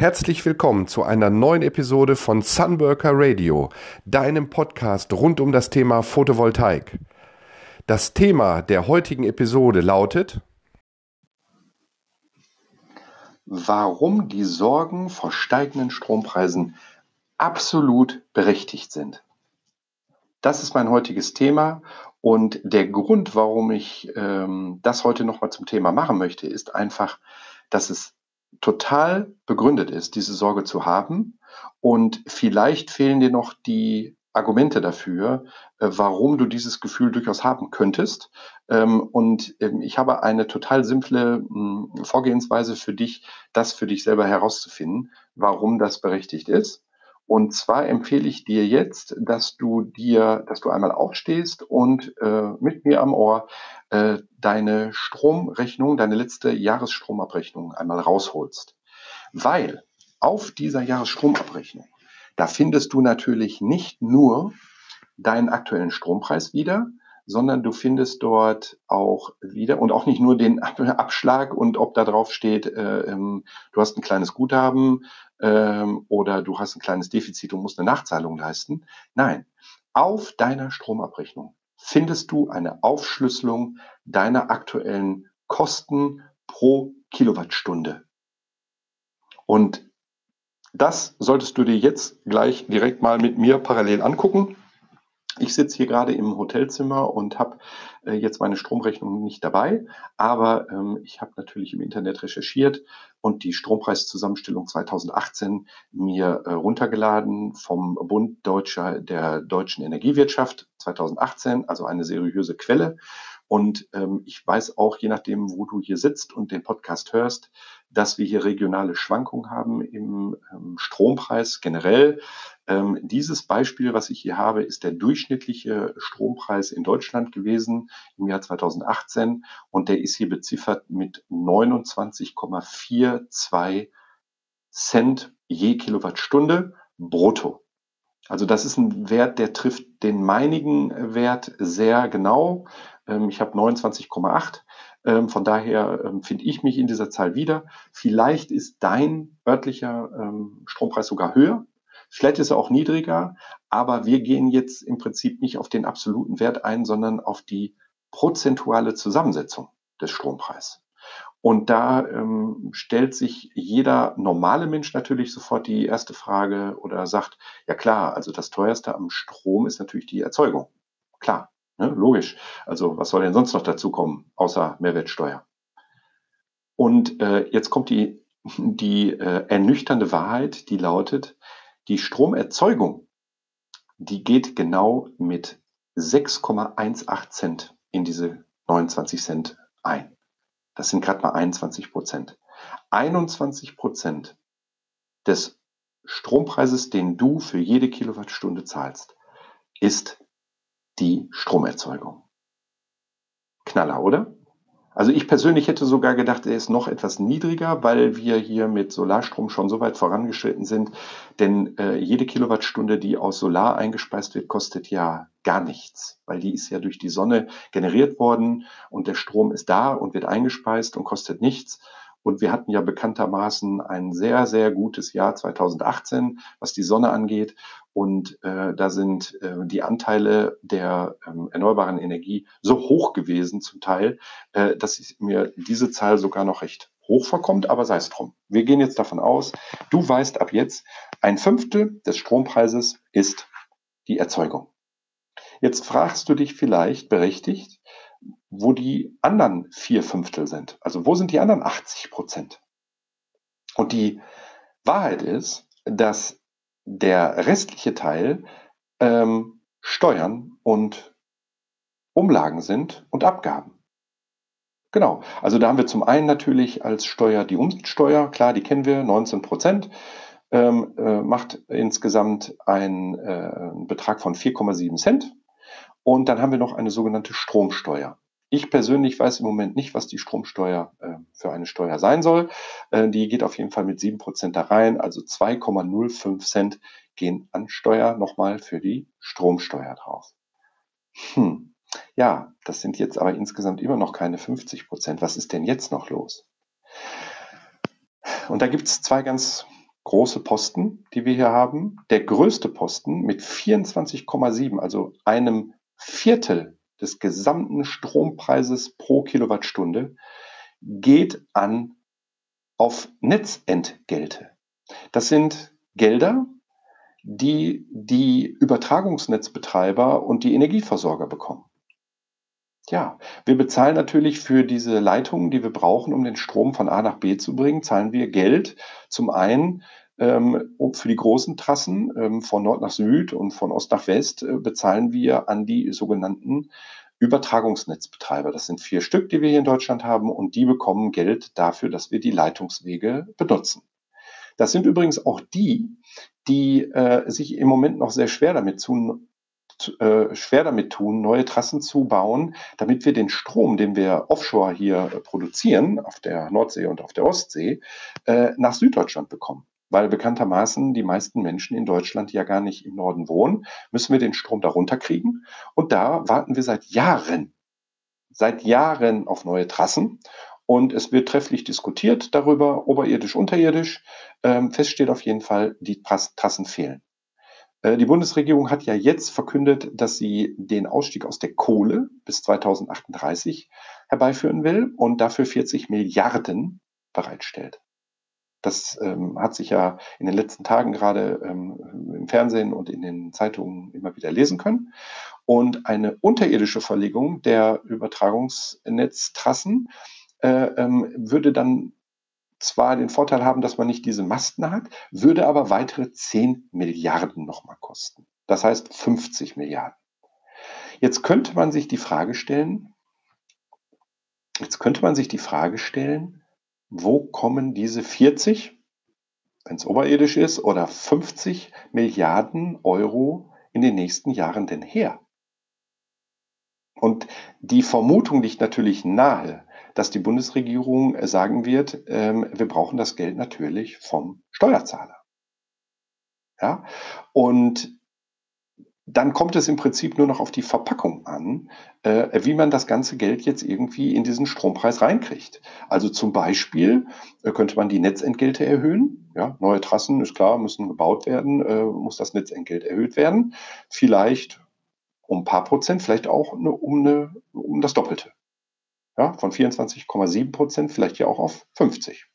Herzlich willkommen zu einer neuen Episode von Sunworker Radio, deinem Podcast rund um das Thema Photovoltaik. Das Thema der heutigen Episode lautet Warum die Sorgen vor steigenden Strompreisen absolut berechtigt sind. Das ist mein heutiges Thema und der Grund, warum ich ähm, das heute nochmal zum Thema machen möchte, ist einfach, dass es total begründet ist, diese Sorge zu haben. Und vielleicht fehlen dir noch die Argumente dafür, äh, warum du dieses Gefühl durchaus haben könntest. Ähm, und ähm, ich habe eine total simple hm, Vorgehensweise für dich, das für dich selber herauszufinden, warum das berechtigt ist. Und zwar empfehle ich dir jetzt, dass du dir, dass du einmal aufstehst und äh, mit mir am Ohr äh, deine Stromrechnung, deine letzte Jahresstromabrechnung einmal rausholst. Weil auf dieser Jahresstromabrechnung, da findest du natürlich nicht nur deinen aktuellen Strompreis wieder, sondern du findest dort auch wieder und auch nicht nur den Abschlag und ob da drauf steht, äh, ähm, du hast ein kleines Guthaben ähm, oder du hast ein kleines Defizit und musst eine Nachzahlung leisten. Nein, auf deiner Stromabrechnung findest du eine Aufschlüsselung deiner aktuellen Kosten pro Kilowattstunde. Und das solltest du dir jetzt gleich direkt mal mit mir parallel angucken. Ich sitze hier gerade im Hotelzimmer und habe äh, jetzt meine Stromrechnung nicht dabei, aber ähm, ich habe natürlich im Internet recherchiert und die Strompreiszusammenstellung 2018 mir äh, runtergeladen vom Bund Deutscher der deutschen Energiewirtschaft 2018, also eine seriöse Quelle. Und ähm, ich weiß auch, je nachdem, wo du hier sitzt und den Podcast hörst, dass wir hier regionale Schwankungen haben im ähm, Strompreis generell. Ähm, dieses Beispiel, was ich hier habe, ist der durchschnittliche Strompreis in Deutschland gewesen im Jahr 2018 und der ist hier beziffert mit 29,42 Cent je Kilowattstunde brutto. Also das ist ein Wert, der trifft den meinigen Wert sehr genau. Ähm, ich habe 29,8. Ähm, von daher ähm, finde ich mich in dieser Zahl wieder. Vielleicht ist dein örtlicher Strompreis sogar höher. Vielleicht ist er auch niedriger, aber wir gehen jetzt im Prinzip nicht auf den absoluten Wert ein, sondern auf die prozentuale Zusammensetzung des Strompreises. Und da ähm, stellt sich jeder normale Mensch natürlich sofort die erste Frage oder sagt, ja klar, also das teuerste am Strom ist natürlich die Erzeugung. Klar, ne, logisch. Also was soll denn sonst noch dazu kommen, außer Mehrwertsteuer? Und äh, jetzt kommt die, die äh, ernüchternde Wahrheit, die lautet, die Stromerzeugung, die geht genau mit 6,18 Cent in diese 29 Cent ein. Das sind gerade mal 21 Prozent. 21 Prozent des Strompreises, den du für jede Kilowattstunde zahlst, ist die Stromerzeugung. Knaller, oder? Also ich persönlich hätte sogar gedacht, er ist noch etwas niedriger, weil wir hier mit Solarstrom schon so weit vorangeschritten sind. Denn äh, jede Kilowattstunde, die aus Solar eingespeist wird, kostet ja gar nichts, weil die ist ja durch die Sonne generiert worden und der Strom ist da und wird eingespeist und kostet nichts. Und wir hatten ja bekanntermaßen ein sehr, sehr gutes Jahr 2018, was die Sonne angeht. Und äh, da sind äh, die Anteile der ähm, erneuerbaren Energie so hoch gewesen zum Teil, äh, dass mir diese Zahl sogar noch recht hoch vorkommt, aber sei es drum. Wir gehen jetzt davon aus, du weißt ab jetzt, ein Fünftel des Strompreises ist die Erzeugung. Jetzt fragst du dich vielleicht berechtigt, wo die anderen vier Fünftel sind. Also wo sind die anderen 80 Prozent? Und die Wahrheit ist, dass der restliche Teil ähm, Steuern und Umlagen sind und Abgaben. Genau. Also da haben wir zum einen natürlich als Steuer die Umsatzsteuer, klar, die kennen wir, 19 Prozent, ähm, äh, macht insgesamt einen äh, Betrag von 4,7 Cent. Und dann haben wir noch eine sogenannte Stromsteuer. Ich persönlich weiß im Moment nicht, was die Stromsteuer äh, für eine Steuer sein soll. Äh, die geht auf jeden Fall mit 7% da rein, also 2,05 Cent gehen an Steuer nochmal für die Stromsteuer drauf. Hm. Ja, das sind jetzt aber insgesamt immer noch keine 50 Prozent. Was ist denn jetzt noch los? Und da gibt es zwei ganz große Posten, die wir hier haben. Der größte Posten mit 24,7, also einem Viertel des gesamten Strompreises pro Kilowattstunde, geht an auf Netzentgelte. Das sind Gelder, die die Übertragungsnetzbetreiber und die Energieversorger bekommen. Ja, wir bezahlen natürlich für diese Leitungen, die wir brauchen, um den Strom von A nach B zu bringen, zahlen wir Geld. Zum einen ähm, für die großen Trassen ähm, von Nord nach Süd und von Ost nach West äh, bezahlen wir an die sogenannten Übertragungsnetzbetreiber. Das sind vier Stück, die wir hier in Deutschland haben und die bekommen Geld dafür, dass wir die Leitungswege benutzen. Das sind übrigens auch die, die äh, sich im Moment noch sehr schwer damit zu, äh, schwer damit tun, neue Trassen zu bauen, damit wir den Strom, den wir offshore hier äh, produzieren, auf der Nordsee und auf der Ostsee, äh, nach Süddeutschland bekommen. Weil bekanntermaßen die meisten Menschen in Deutschland ja gar nicht im Norden wohnen, müssen wir den Strom darunter kriegen. Und da warten wir seit Jahren, seit Jahren auf neue Trassen. Und es wird trefflich diskutiert darüber, oberirdisch, unterirdisch. Ähm, fest steht auf jeden Fall, die Trassen fehlen. Äh, die Bundesregierung hat ja jetzt verkündet, dass sie den Ausstieg aus der Kohle bis 2038 herbeiführen will und dafür 40 Milliarden bereitstellt. Das ähm, hat sich ja in den letzten Tagen gerade ähm, im Fernsehen und in den Zeitungen immer wieder lesen können. Und eine unterirdische Verlegung der Übertragungsnetztrassen äh, ähm, würde dann zwar den Vorteil haben, dass man nicht diese Masten hat, würde aber weitere 10 Milliarden nochmal kosten. Das heißt 50 Milliarden. Jetzt könnte man sich die Frage stellen, jetzt könnte man sich die Frage stellen, wo kommen diese 40, wenn es oberirdisch ist, oder 50 Milliarden Euro in den nächsten Jahren denn her? Und die Vermutung liegt natürlich nahe, dass die Bundesregierung sagen wird, ähm, wir brauchen das Geld natürlich vom Steuerzahler. Ja, und dann kommt es im Prinzip nur noch auf die Verpackung an, äh, wie man das ganze Geld jetzt irgendwie in diesen Strompreis reinkriegt. Also zum Beispiel äh, könnte man die Netzentgelte erhöhen. Ja, neue Trassen ist klar, müssen gebaut werden, äh, muss das Netzentgelt erhöht werden. Vielleicht um ein paar Prozent, vielleicht auch eine, um, eine, um das Doppelte ja, von 24,7 Prozent vielleicht ja auch auf 50.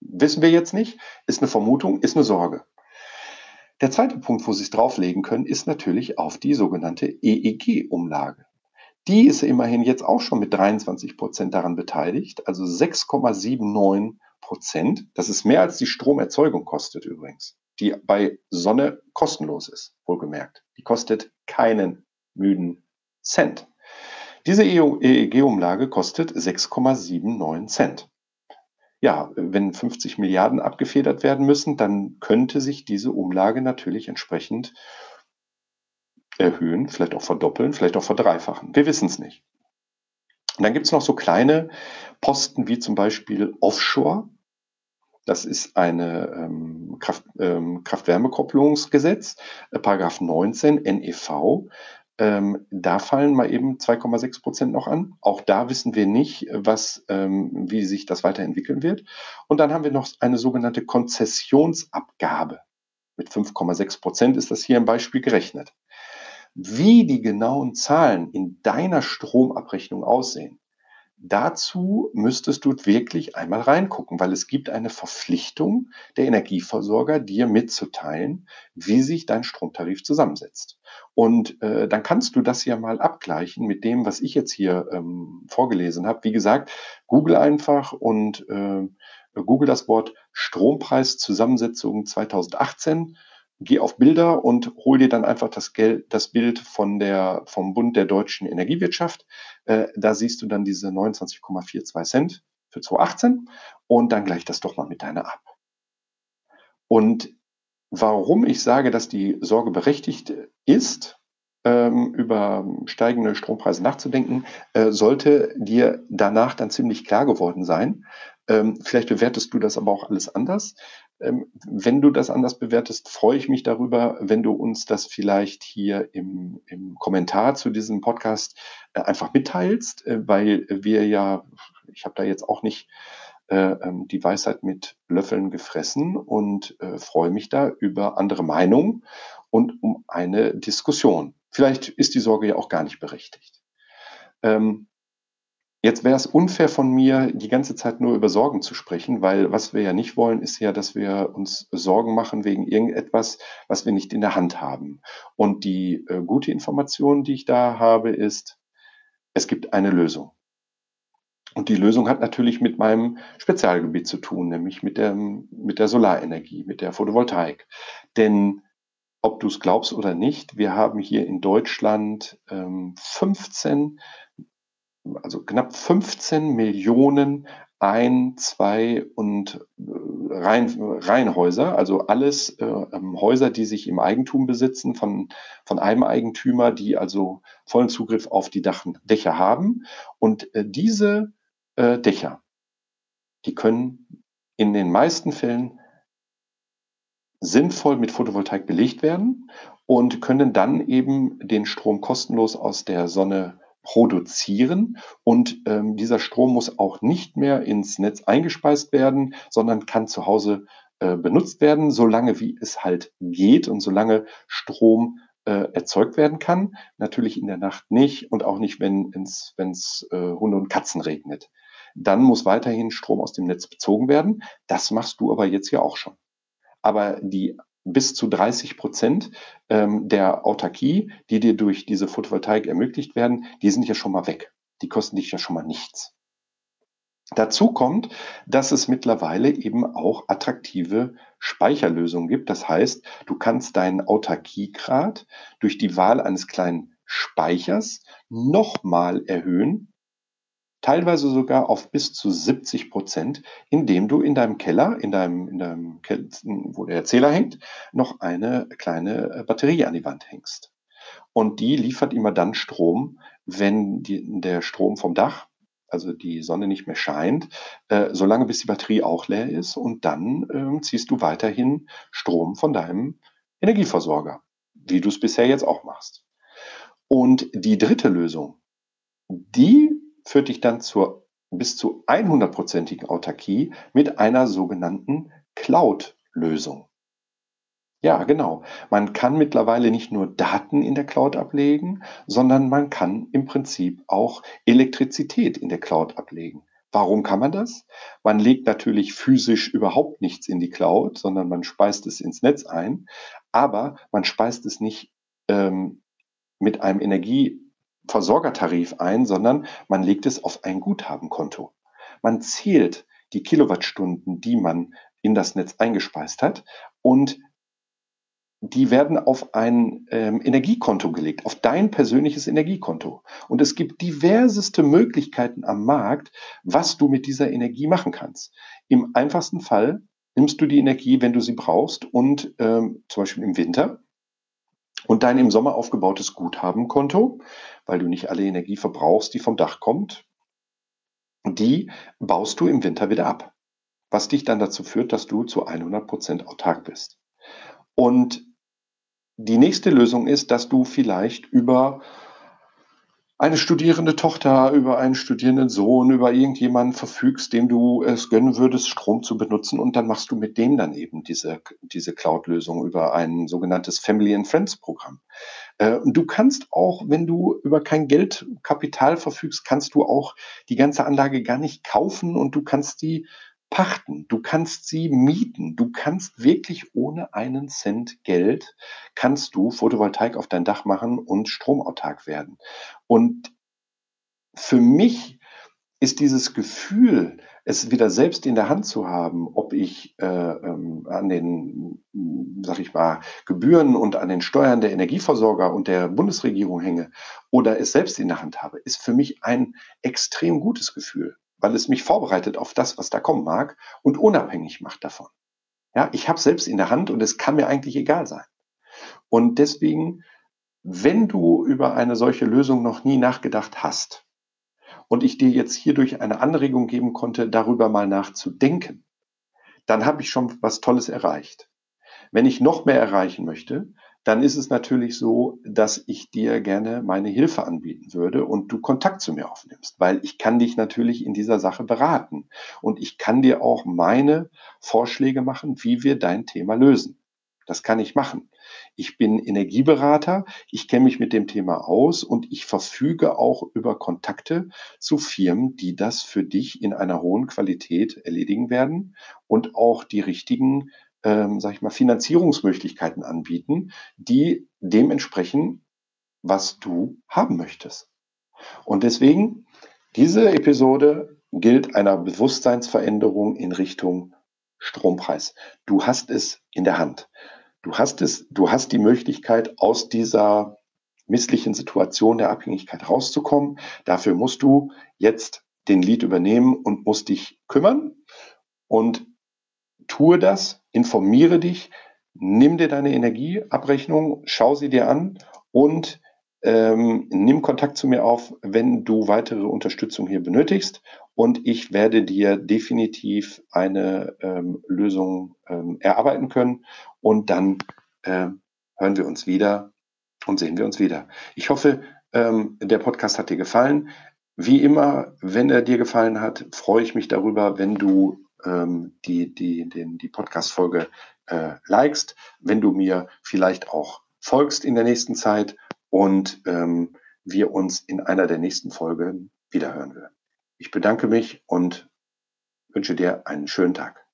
Wissen wir jetzt nicht, ist eine Vermutung, ist eine Sorge. Der zweite Punkt, wo Sie es drauflegen können, ist natürlich auf die sogenannte EEG-Umlage. Die ist immerhin jetzt auch schon mit 23 Prozent daran beteiligt, also 6,79 Prozent. Das ist mehr als die Stromerzeugung kostet übrigens, die bei Sonne kostenlos ist, wohlgemerkt. Die kostet keinen müden Cent. Diese EEG-Umlage kostet 6,79 Cent. Ja, wenn 50 Milliarden abgefedert werden müssen, dann könnte sich diese Umlage natürlich entsprechend erhöhen, vielleicht auch verdoppeln, vielleicht auch verdreifachen. Wir wissen es nicht. Und dann gibt es noch so kleine Posten wie zum Beispiel Offshore. Das ist eine ähm, Kraft, ähm, Kraft-Wärme-Kopplungsgesetz, äh, Paragraph 19 NEV. Ähm, da fallen mal eben 2,6 Prozent noch an. Auch da wissen wir nicht, was, ähm, wie sich das weiterentwickeln wird. Und dann haben wir noch eine sogenannte Konzessionsabgabe. Mit 5,6 Prozent ist das hier im Beispiel gerechnet. Wie die genauen Zahlen in deiner Stromabrechnung aussehen, Dazu müsstest du wirklich einmal reingucken, weil es gibt eine Verpflichtung der Energieversorger, dir mitzuteilen, wie sich dein Stromtarif zusammensetzt. Und äh, dann kannst du das ja mal abgleichen mit dem, was ich jetzt hier ähm, vorgelesen habe. Wie gesagt, Google einfach und äh, Google das Wort Strompreiszusammensetzung 2018 geh auf Bilder und hol dir dann einfach das, Geld, das Bild von der, vom Bund der deutschen Energiewirtschaft. Äh, da siehst du dann diese 29,42 Cent für 2018 und dann gleich das doch mal mit deiner ab. Und warum ich sage, dass die Sorge berechtigt ist, ähm, über steigende Strompreise nachzudenken, äh, sollte dir danach dann ziemlich klar geworden sein. Ähm, vielleicht bewertest du das aber auch alles anders. Ähm, wenn du das anders bewertest, freue ich mich darüber, wenn du uns das vielleicht hier im, im Kommentar zu diesem Podcast äh, einfach mitteilst, äh, weil wir ja, ich habe da jetzt auch nicht äh, ähm, die Weisheit mit Löffeln gefressen und freue mich da über andere Meinungen und um eine Diskussion. Vielleicht ist die Sorge ja auch gar nicht berechtigt. Ähm, Jetzt wäre es unfair von mir, die ganze Zeit nur über Sorgen zu sprechen, weil was wir ja nicht wollen, ist ja, dass wir uns Sorgen machen wegen irgendetwas, was wir nicht in der Hand haben. Und die äh, gute Information, die ich da habe, ist, es gibt eine Lösung. Und die Lösung hat natürlich mit meinem Spezialgebiet zu tun, nämlich mit der, mit der Solarenergie, mit der Photovoltaik. Denn ob du es glaubst oder nicht, wir haben hier in Deutschland ähm, 15 also knapp 15 Millionen ein, zwei und äh, Reihen, Reihenhäuser, also alles äh, ähm, Häuser, die sich im Eigentum besitzen von, von einem Eigentümer, die also vollen Zugriff auf die Dach, Dächer haben. Und äh, diese äh, Dächer, die können in den meisten Fällen sinnvoll mit Photovoltaik belegt werden und können dann eben den Strom kostenlos aus der Sonne produzieren und ähm, dieser Strom muss auch nicht mehr ins Netz eingespeist werden, sondern kann zu Hause äh, benutzt werden, solange wie es halt geht und solange Strom äh, erzeugt werden kann. Natürlich in der Nacht nicht und auch nicht, wenn es äh, Hunde und Katzen regnet. Dann muss weiterhin Strom aus dem Netz bezogen werden. Das machst du aber jetzt ja auch schon. Aber die bis zu 30 Prozent ähm, der Autarkie, die dir durch diese Photovoltaik ermöglicht werden, die sind ja schon mal weg. Die kosten dich ja schon mal nichts. Dazu kommt, dass es mittlerweile eben auch attraktive Speicherlösungen gibt. Das heißt, du kannst deinen Autarkiegrad durch die Wahl eines kleinen Speichers nochmal erhöhen teilweise sogar auf bis zu 70 Prozent, indem du in deinem Keller, in deinem, in deinem Keller, wo der Zähler hängt, noch eine kleine äh, Batterie an die Wand hängst. Und die liefert immer dann Strom, wenn die, der Strom vom Dach, also die Sonne nicht mehr scheint, äh, solange bis die Batterie auch leer ist und dann äh, ziehst du weiterhin Strom von deinem Energieversorger, wie du es bisher jetzt auch machst. Und die dritte Lösung, die führt dich dann zur bis zu 100%igen Autarkie mit einer sogenannten Cloud-Lösung. Ja, genau. Man kann mittlerweile nicht nur Daten in der Cloud ablegen, sondern man kann im Prinzip auch Elektrizität in der Cloud ablegen. Warum kann man das? Man legt natürlich physisch überhaupt nichts in die Cloud, sondern man speist es ins Netz ein, aber man speist es nicht ähm, mit einem Energie Versorgertarif ein, sondern man legt es auf ein Guthabenkonto. Man zählt die Kilowattstunden, die man in das Netz eingespeist hat und die werden auf ein ähm, Energiekonto gelegt, auf dein persönliches Energiekonto. Und es gibt diverseste Möglichkeiten am Markt, was du mit dieser Energie machen kannst. Im einfachsten Fall nimmst du die Energie, wenn du sie brauchst und ähm, zum Beispiel im Winter und dein im Sommer aufgebautes Guthabenkonto, weil du nicht alle Energie verbrauchst, die vom Dach kommt, die baust du im Winter wieder ab. Was dich dann dazu führt, dass du zu 100 Prozent autark bist. Und die nächste Lösung ist, dass du vielleicht über eine studierende Tochter, über einen studierenden Sohn, über irgendjemanden verfügst, dem du es gönnen würdest, Strom zu benutzen und dann machst du mit dem dann eben diese, diese Cloud-Lösung über ein sogenanntes Family and Friends Programm. Äh, und du kannst auch, wenn du über kein Geldkapital verfügst, kannst du auch die ganze Anlage gar nicht kaufen und du kannst die pachten, du kannst sie mieten, du kannst wirklich ohne einen Cent Geld, kannst du Photovoltaik auf dein Dach machen und stromautark werden. Und für mich ist dieses Gefühl, es wieder selbst in der Hand zu haben, ob ich äh, ähm, an den, sag ich mal, Gebühren und an den Steuern der Energieversorger und der Bundesregierung hänge oder es selbst in der Hand habe, ist für mich ein extrem gutes Gefühl weil es mich vorbereitet auf das, was da kommen mag und unabhängig macht davon. Ja, ich habe selbst in der Hand und es kann mir eigentlich egal sein. Und deswegen, wenn du über eine solche Lösung noch nie nachgedacht hast und ich dir jetzt hierdurch eine Anregung geben konnte, darüber mal nachzudenken, dann habe ich schon was Tolles erreicht. Wenn ich noch mehr erreichen möchte, dann ist es natürlich so, dass ich dir gerne meine Hilfe anbieten würde und du Kontakt zu mir aufnimmst, weil ich kann dich natürlich in dieser Sache beraten und ich kann dir auch meine Vorschläge machen, wie wir dein Thema lösen. Das kann ich machen. Ich bin Energieberater, ich kenne mich mit dem Thema aus und ich verfüge auch über Kontakte zu Firmen, die das für dich in einer hohen Qualität erledigen werden und auch die richtigen ähm, sag ich mal, Finanzierungsmöglichkeiten anbieten, die dementsprechend, was du haben möchtest. Und deswegen, diese Episode gilt einer Bewusstseinsveränderung in Richtung Strompreis. Du hast es in der Hand. Du hast es, du hast die Möglichkeit, aus dieser misslichen Situation der Abhängigkeit rauszukommen. Dafür musst du jetzt den Lied übernehmen und musst dich kümmern. Und tue das, informiere dich, nimm dir deine Energieabrechnung, schau sie dir an und ähm, nimm Kontakt zu mir auf, wenn du weitere Unterstützung hier benötigst. Und ich werde dir definitiv eine ähm, Lösung ähm, erarbeiten können. Und dann äh, hören wir uns wieder und sehen wir uns wieder. Ich hoffe, ähm, der Podcast hat dir gefallen. Wie immer, wenn er dir gefallen hat, freue ich mich darüber, wenn du ähm, die, die, den, die Podcast-Folge äh, likest, wenn du mir vielleicht auch folgst in der nächsten Zeit und ähm, wir uns in einer der nächsten Folgen wiederhören werden. Ich bedanke mich und wünsche dir einen schönen Tag.